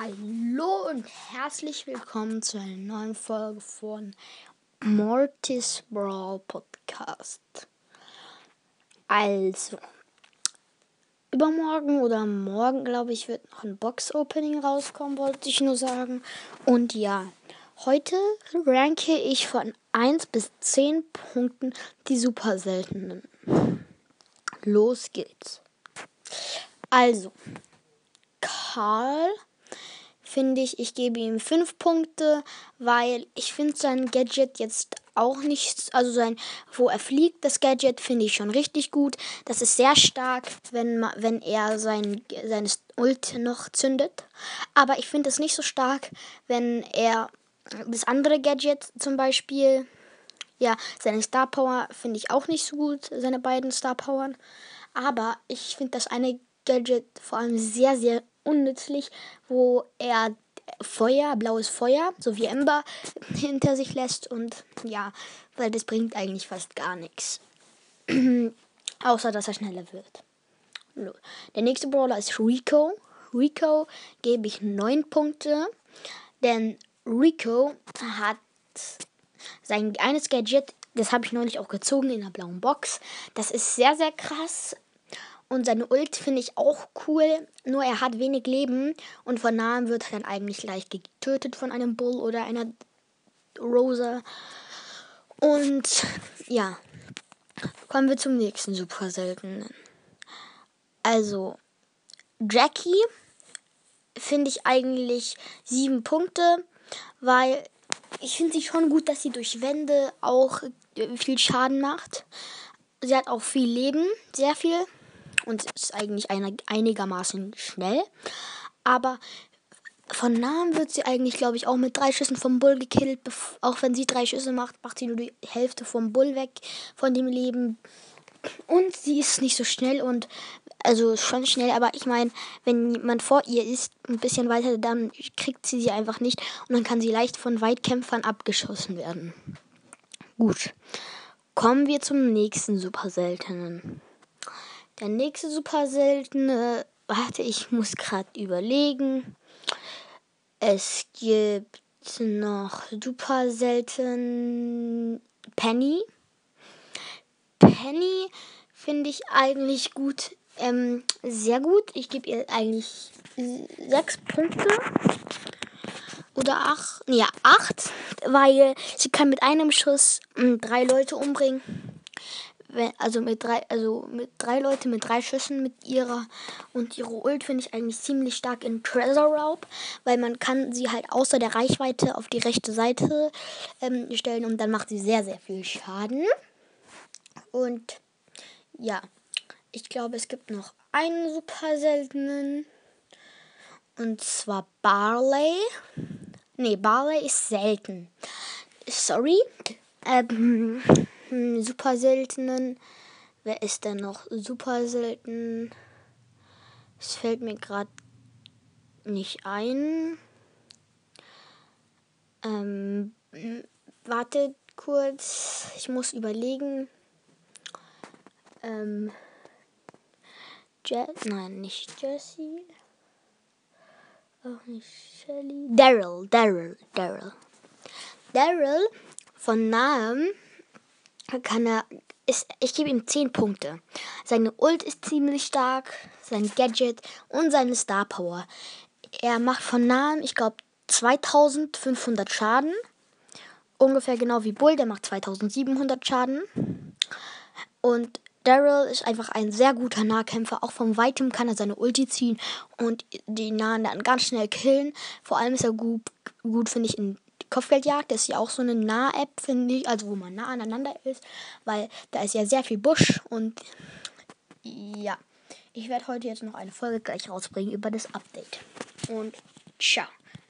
Hallo und herzlich willkommen zu einer neuen Folge von Mortis Brawl Podcast. Also, übermorgen oder morgen, glaube ich, wird noch ein Box-Opening rauskommen, wollte ich nur sagen. Und ja, heute ranke ich von 1 bis 10 Punkten die super seltenen. Los geht's. Also, Karl finde ich, ich gebe ihm 5 Punkte, weil ich finde sein Gadget jetzt auch nicht, also sein, wo er fliegt, das Gadget finde ich schon richtig gut. Das ist sehr stark, wenn, wenn er sein, seine Ult noch zündet. Aber ich finde es nicht so stark, wenn er das andere Gadget zum Beispiel, ja, seine Star Power finde ich auch nicht so gut, seine beiden Star Powern. Aber ich finde das eine Gadget vor allem sehr, sehr unnützlich, wo er Feuer, blaues Feuer, so wie Ember, hinter sich lässt. Und ja, weil das bringt eigentlich fast gar nichts. Außer, dass er schneller wird. Der nächste Brawler ist Rico. Rico gebe ich 9 Punkte, denn Rico hat sein eines Gadget, das habe ich neulich auch gezogen in der blauen Box. Das ist sehr, sehr krass. Und seine Ult finde ich auch cool, nur er hat wenig Leben und von nahem wird er dann eigentlich leicht getötet von einem Bull oder einer Rosa. Und ja, kommen wir zum nächsten super seltenen. Also, Jackie finde ich eigentlich sieben Punkte, weil ich finde sie schon gut, dass sie durch Wände auch viel Schaden macht. Sie hat auch viel Leben, sehr viel und ist eigentlich einigermaßen schnell. Aber von Namen wird sie eigentlich, glaube ich, auch mit drei Schüssen vom Bull gekillt. Auch wenn sie drei Schüsse macht, macht sie nur die Hälfte vom Bull weg, von dem Leben. Und sie ist nicht so schnell und also schon schnell, aber ich meine, wenn man vor ihr ist, ein bisschen weiter, dann kriegt sie sie einfach nicht und dann kann sie leicht von Weitkämpfern abgeschossen werden. Gut. Kommen wir zum nächsten super seltenen. Der nächste super seltene, warte, ich muss gerade überlegen. Es gibt noch super selten Penny. Penny finde ich eigentlich gut, ähm, sehr gut. Ich gebe ihr eigentlich sechs Punkte oder acht, ja acht, weil sie kann mit einem Schuss ähm, drei Leute umbringen also mit drei, also mit drei Leute mit drei Schüssen mit ihrer und ihre Ult finde ich eigentlich ziemlich stark in Treasure Raub, weil man kann sie halt außer der Reichweite auf die rechte Seite ähm, stellen und dann macht sie sehr sehr viel Schaden. Und ja, ich glaube es gibt noch einen super seltenen und zwar Barley. Nee, Barley ist selten. Sorry. Ähm, hm, super seltenen. Wer ist denn noch super selten? Es fällt mir gerade nicht ein. Ähm, wartet kurz. Ich muss überlegen. Ähm, Je nein, nicht Jessie. Auch nicht Shelly. Daryl, Daryl, Daryl. Daryl von nahem kann er. Ist, ich gebe ihm 10 Punkte. Seine Ult ist ziemlich stark, sein Gadget und seine Star Power. Er macht von nahem, ich glaube, 2500 Schaden. Ungefähr genau wie Bull, der macht 2700 Schaden. Und Daryl ist einfach ein sehr guter Nahkämpfer. Auch von weitem kann er seine Ulti ziehen und die Nahen dann ganz schnell killen. Vor allem ist er gut, gut finde ich, in Kopfgeldjagd ist ja auch so eine Nah-App, finde ich, also wo man nah aneinander ist, weil da ist ja sehr viel Busch und ja, ich werde heute jetzt noch eine Folge gleich rausbringen über das Update. Und ciao.